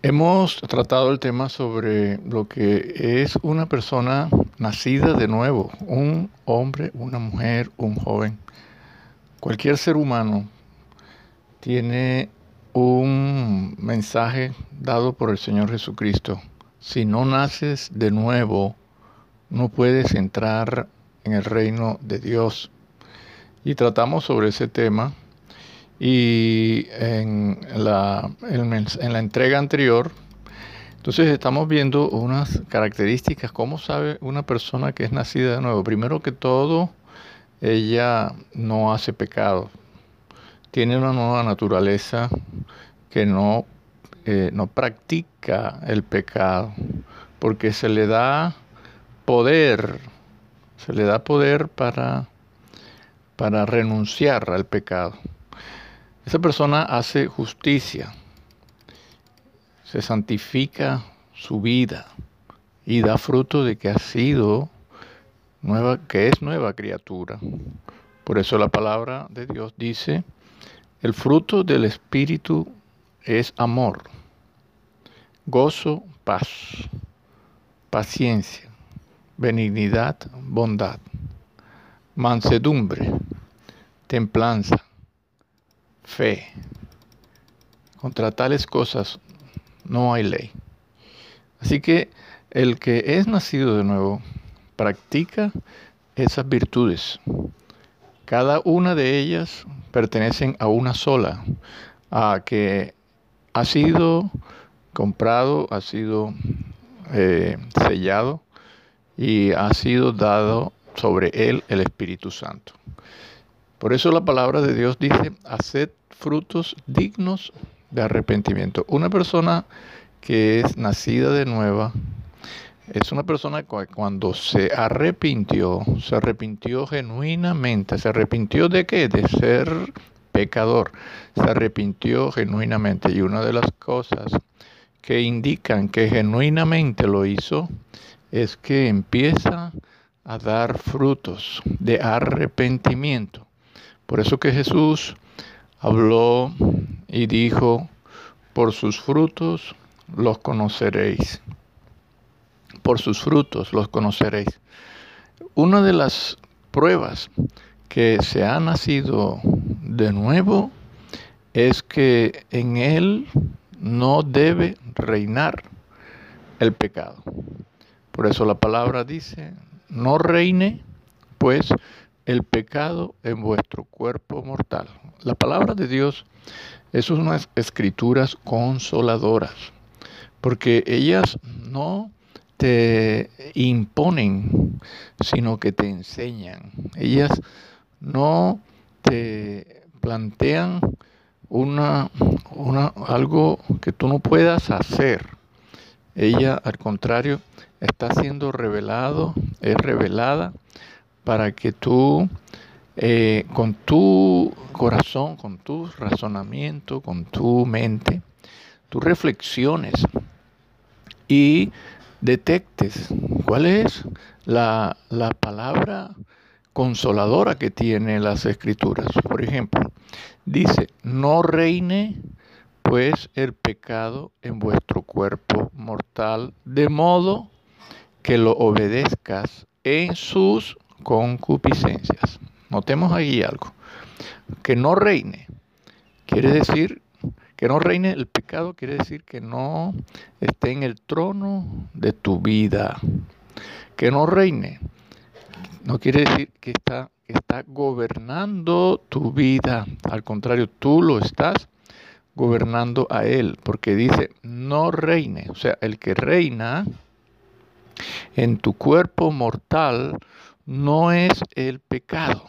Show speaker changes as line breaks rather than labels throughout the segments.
Hemos tratado el tema sobre lo que es una persona nacida de nuevo, un hombre, una mujer, un joven. Cualquier ser humano tiene un mensaje dado por el Señor Jesucristo. Si no naces de nuevo, no puedes entrar en el reino de Dios. Y tratamos sobre ese tema y en la, en la entrega anterior, entonces estamos viendo unas características, cómo sabe una persona que es nacida de nuevo. Primero que todo, ella no hace pecado, tiene una nueva naturaleza que no, eh, no practica el pecado, porque se le da poder, se le da poder para, para renunciar al pecado. Esa persona hace justicia, se santifica su vida y da fruto de que ha sido nueva, que es nueva criatura. Por eso la palabra de Dios dice, el fruto del Espíritu es amor, gozo, paz, paciencia, benignidad, bondad, mansedumbre, templanza fe. Contra tales cosas no hay ley. Así que el que es nacido de nuevo practica esas virtudes. Cada una de ellas pertenecen a una sola, a que ha sido comprado, ha sido eh, sellado y ha sido dado sobre él el Espíritu Santo. Por eso la palabra de Dios dice, haced frutos dignos de arrepentimiento. Una persona que es nacida de nueva es una persona que cuando se arrepintió, se arrepintió genuinamente. ¿Se arrepintió de qué? De ser pecador. Se arrepintió genuinamente. Y una de las cosas que indican que genuinamente lo hizo es que empieza a dar frutos de arrepentimiento. Por eso que Jesús habló y dijo, por sus frutos los conoceréis. Por sus frutos los conoceréis. Una de las pruebas que se ha nacido de nuevo es que en él no debe reinar el pecado. Por eso la palabra dice, no reine pues el pecado en vuestro cuerpo mortal. La palabra de Dios es unas escrituras consoladoras, porque ellas no te imponen, sino que te enseñan. Ellas no te plantean una, una, algo que tú no puedas hacer. Ella, al contrario, está siendo revelado, es revelada para que tú, eh, con tu corazón, con tu razonamiento, con tu mente, tú reflexiones y detectes cuál es la, la palabra consoladora que tiene las escrituras. Por ejemplo, dice, no reine pues el pecado en vuestro cuerpo mortal, de modo que lo obedezcas en sus concupiscencias. Notemos ahí algo. Que no reine. Quiere decir que no reine el pecado, quiere decir que no esté en el trono de tu vida. Que no reine. No quiere decir que está, está gobernando tu vida. Al contrario, tú lo estás gobernando a él. Porque dice, no reine. O sea, el que reina en tu cuerpo mortal no es el pecado,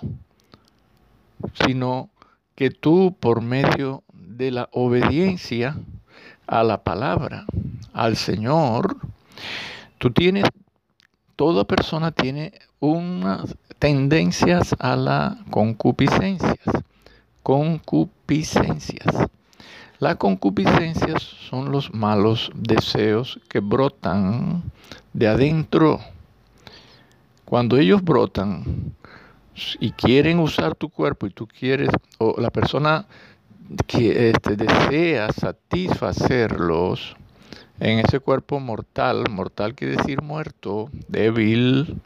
sino que tú por medio de la obediencia a la palabra, al Señor, tú tienes, toda persona tiene unas tendencias a la concupiscencias, concupiscencias. Las concupiscencias son los malos deseos que brotan de adentro cuando ellos brotan y quieren usar tu cuerpo y tú quieres, o la persona que este, desea satisfacerlos, en ese cuerpo mortal, mortal quiere decir muerto, débil.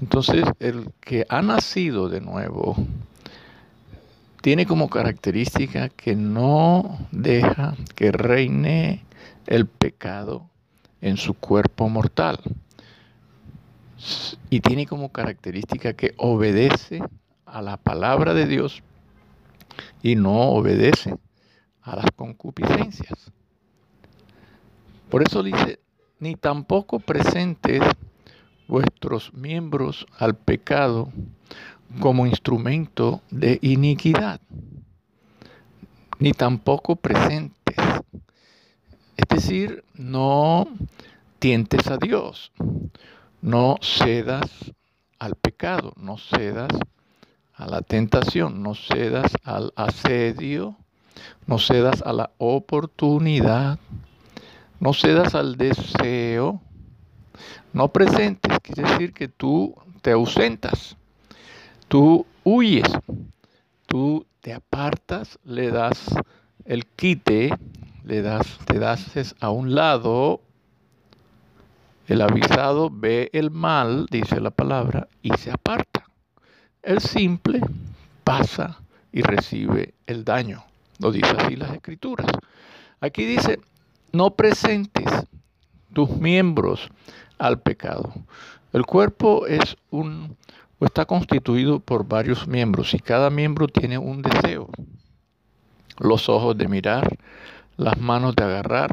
Entonces, el que ha nacido de nuevo tiene como característica que no deja que reine el pecado en su cuerpo mortal. Y tiene como característica que obedece a la palabra de Dios y no obedece a las concupiscencias. Por eso dice, ni tampoco presentes vuestros miembros al pecado como instrumento de iniquidad, ni tampoco presentes. Es decir, no tientes a Dios, no cedas al pecado, no cedas a la tentación, no cedas al asedio, no cedas a la oportunidad no cedas al deseo, no presentes, quiere decir que tú te ausentas, tú huyes, tú te apartas, le das el quite, le das, te das a un lado, el avisado ve el mal, dice la palabra, y se aparta. El simple pasa y recibe el daño. Lo dice así las escrituras. Aquí dice, no presentes tus miembros al pecado. El cuerpo es un está constituido por varios miembros y cada miembro tiene un deseo. Los ojos de mirar, las manos de agarrar,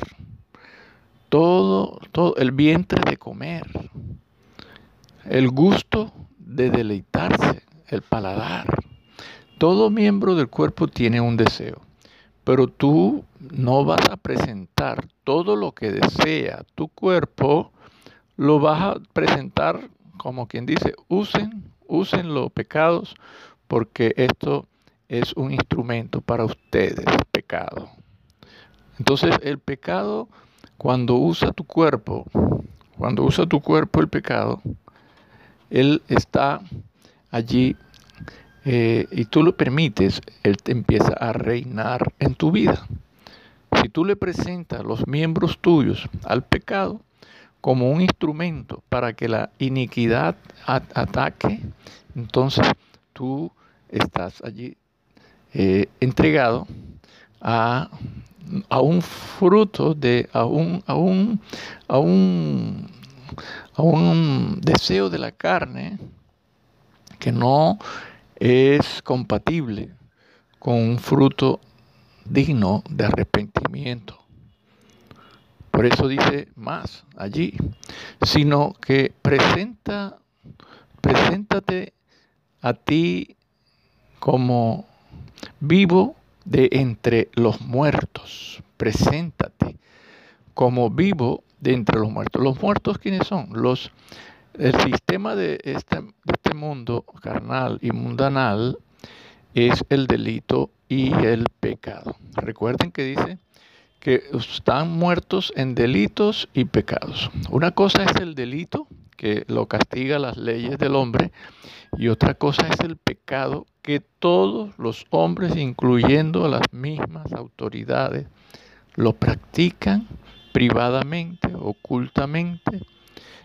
todo, todo el vientre de comer, el gusto de deleitarse, el paladar. Todo miembro del cuerpo tiene un deseo. Pero tú no vas a presentar todo lo que desea tu cuerpo, lo vas a presentar como quien dice, usen, usen los pecados, porque esto es un instrumento para ustedes, pecado. Entonces el pecado, cuando usa tu cuerpo, cuando usa tu cuerpo el pecado, él está allí eh, y tú lo permites, Él te empieza a reinar en tu vida. Si tú le presentas los miembros tuyos al pecado como un instrumento para que la iniquidad ataque, entonces tú estás allí eh, entregado a, a, un fruto de, a un, a un, a un, a un deseo de la carne que no es compatible con un fruto digno de arrepentimiento. Por eso dice más allí, sino que presenta, preséntate a ti como vivo de entre los muertos. Preséntate como vivo de entre los muertos. ¿Los muertos quiénes son? Los el sistema de este, este mundo carnal y mundanal es el delito y el pecado. Recuerden que dice que están muertos en delitos y pecados. Una cosa es el delito, que lo castiga las leyes del hombre, y otra cosa es el pecado que todos los hombres, incluyendo las mismas autoridades, lo practican privadamente, ocultamente,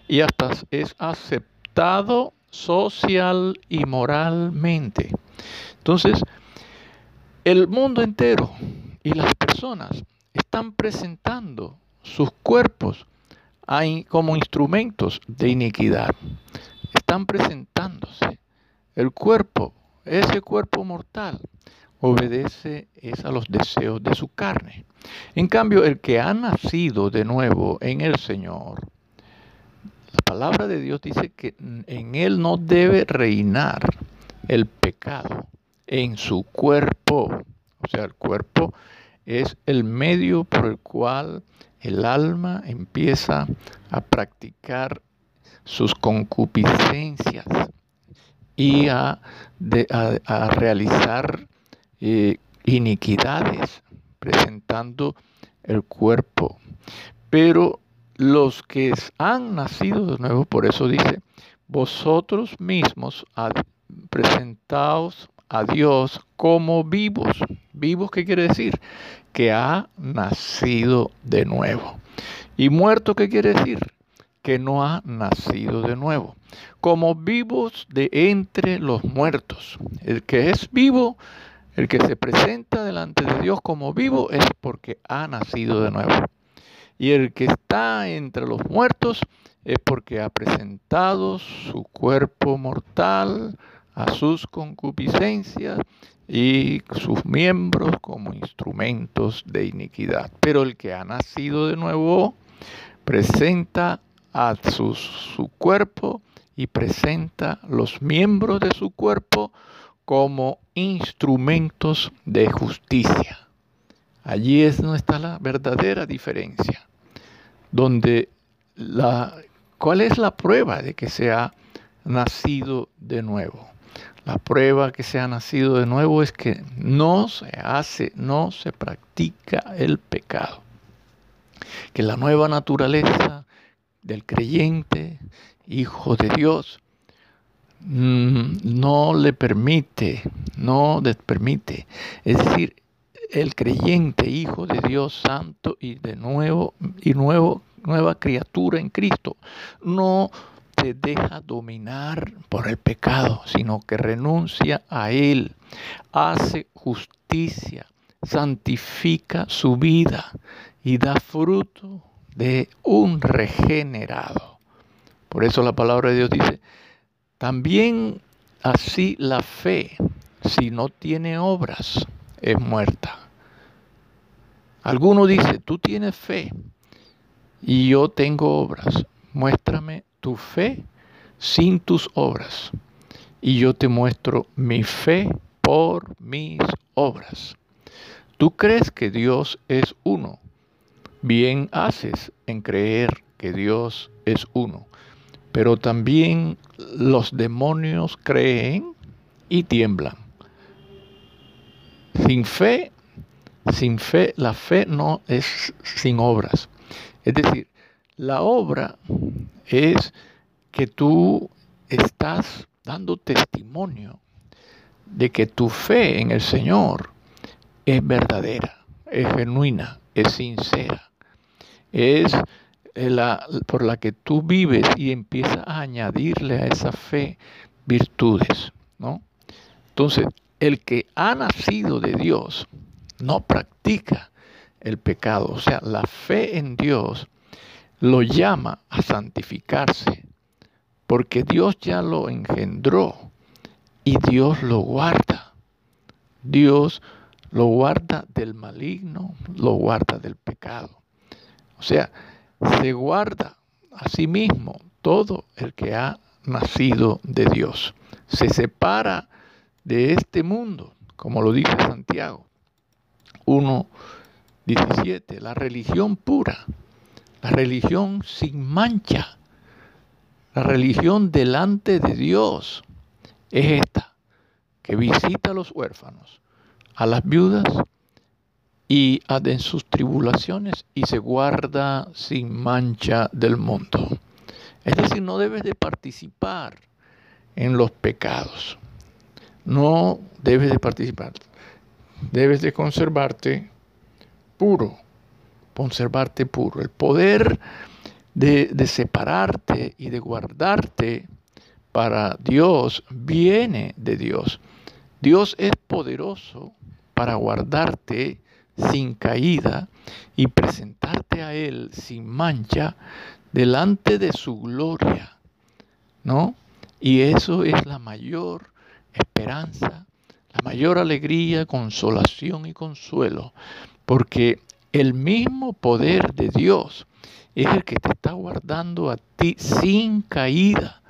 y hasta es aceptado social y moralmente. Entonces, el mundo entero y las personas están presentando sus cuerpos como instrumentos de iniquidad. Están presentándose. El cuerpo, ese cuerpo mortal, obedece es a los deseos de su carne. En cambio, el que ha nacido de nuevo en el Señor, la palabra de Dios dice que en él no debe reinar el pecado en su cuerpo. O sea, el cuerpo es el medio por el cual el alma empieza a practicar sus concupiscencias y a, realizar eh, iniquidades presentando el cuerpo. Pero los que han nacido de nuevo, por eso dice, vosotros mismos presentaos a Dios como vivos. ¿Vivos qué quiere decir? Que ha nacido de nuevo. ¿Y muerto qué quiere decir? Que no ha nacido de nuevo. Como vivos de entre los muertos. El que es vivo, el que se presenta delante de Dios como vivo es porque ha nacido de nuevo. Y el que está entre los muertos es porque ha presentado su cuerpo mortal a sus concupiscencias y sus miembros como instrumentos de iniquidad. Pero el que ha nacido de nuevo presenta a su, cuerpo y presenta los miembros de su cuerpo como instrumentos de justicia. Allí es donde está la verdadera diferencia, donde la, ¿cuál es la prueba de que se ha nacido de nuevo? La prueba que se ha nacido de nuevo es que no se hace, no se practica el pecado. Que la nueva naturaleza del creyente, hijo de Dios, mm, no le permite, no le permite. Es decir, el creyente, hijo de Dios santo y de nuevo y nuevo nueva criatura en Cristo, no se deja dominar por el pecado, sino que renuncia a él, hace justicia, santifica su vida y da fruto de un regenerado. Por eso la palabra de Dios dice, también así la fe, si no tiene obras, es muerta. Alguno dice, tú tienes fe y yo tengo obras. Muéstrame tu fe sin tus obras. Y yo te muestro mi fe por mis obras. Tú crees que Dios es uno. Bien haces en creer que Dios es uno. Pero también los demonios creen y tiemblan. Sin fe, sin fe, la fe no es sin obras. Es decir, la obra es que tú estás dando testimonio de que tu fe en el Señor es verdadera, es genuina, es sincera, es la, por la que tú vives y empiezas a añadirle a esa fe virtudes, ¿no? Entonces, el que ha nacido de Dios no practica el pecado, o sea, la fe en Dios lo llama a santificarse, porque Dios ya lo engendró y Dios lo guarda. Dios lo guarda del maligno, lo guarda del pecado. O sea, se guarda a sí mismo todo el que ha nacido de Dios. Se separa de este mundo, como lo dice Santiago 1.17, la religión pura la religión sin mancha, la religión delante de Dios es esta, que visita a los huérfanos, a las viudas y en sus tribulaciones y se guarda sin mancha del mundo. Es decir, no debes de participar en los pecados. No debes de participar. Debes de conservarte puro conservarte puro. El poder de, separarte y de guardarte para Dios viene de Dios. Dios es poderoso para guardarte sin caída y presentarte a Él sin mancha delante de su gloria, ¿no? Y eso es la mayor esperanza, la mayor alegría, consolación y consuelo, porque el mismo poder de Dios es el que te está guardando a ti sin caída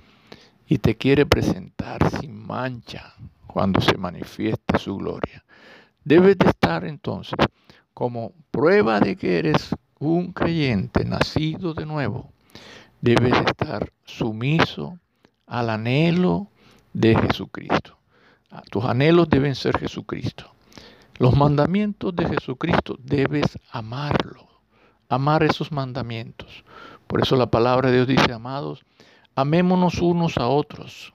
y te quiere presentar sin mancha cuando se manifieste su gloria. Debes de estar entonces como prueba de que eres un creyente nacido de nuevo. Debes de estar sumiso al anhelo de Jesucristo. Tus anhelos deben ser Jesucristo. Los mandamientos de Jesucristo debes amarlo, amar esos mandamientos. Por eso la palabra de Dios dice, amados, amémonos unos a otros,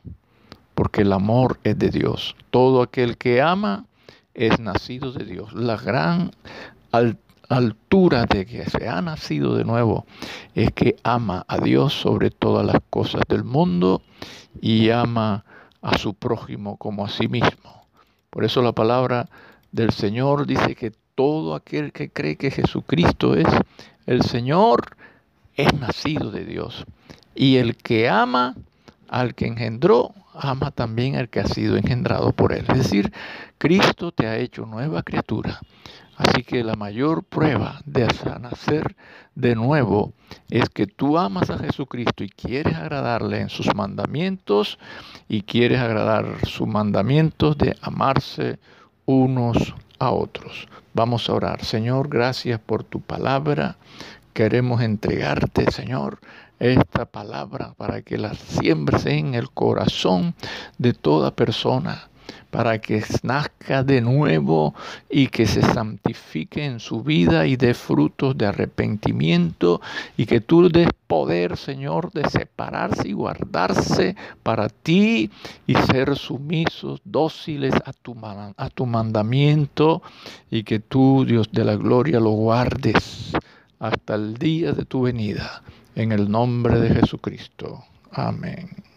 porque el amor es de Dios. Todo aquel que ama es nacido de Dios. La gran altura de que se ha nacido de nuevo es que ama a Dios sobre todas las cosas del mundo y ama a su prójimo como a sí mismo. Por eso la palabra del Señor dice que todo aquel que cree que Jesucristo es el Señor es nacido de Dios. Y el que ama al que engendró, ama también al que ha sido engendrado por él. Es decir, Cristo te ha hecho nueva criatura. Así que la mayor prueba de nacer de nuevo es que tú amas a Jesucristo y quieres agradarle en sus mandamientos y quieres agradar sus mandamientos de amarse unos a otros. Vamos a orar. Señor, gracias por tu palabra. Queremos entregarte, Señor, esta palabra para que la siembres en el corazón de toda persona para que nazca de nuevo y que se santifique en su vida y dé frutos de arrepentimiento y que tú des poder, Señor, de separarse y guardarse para ti y ser sumisos, dóciles a tu, a tu mandamiento y que tú, Dios de la gloria, lo guardes hasta el día de tu venida. En el nombre de Jesucristo. Amén.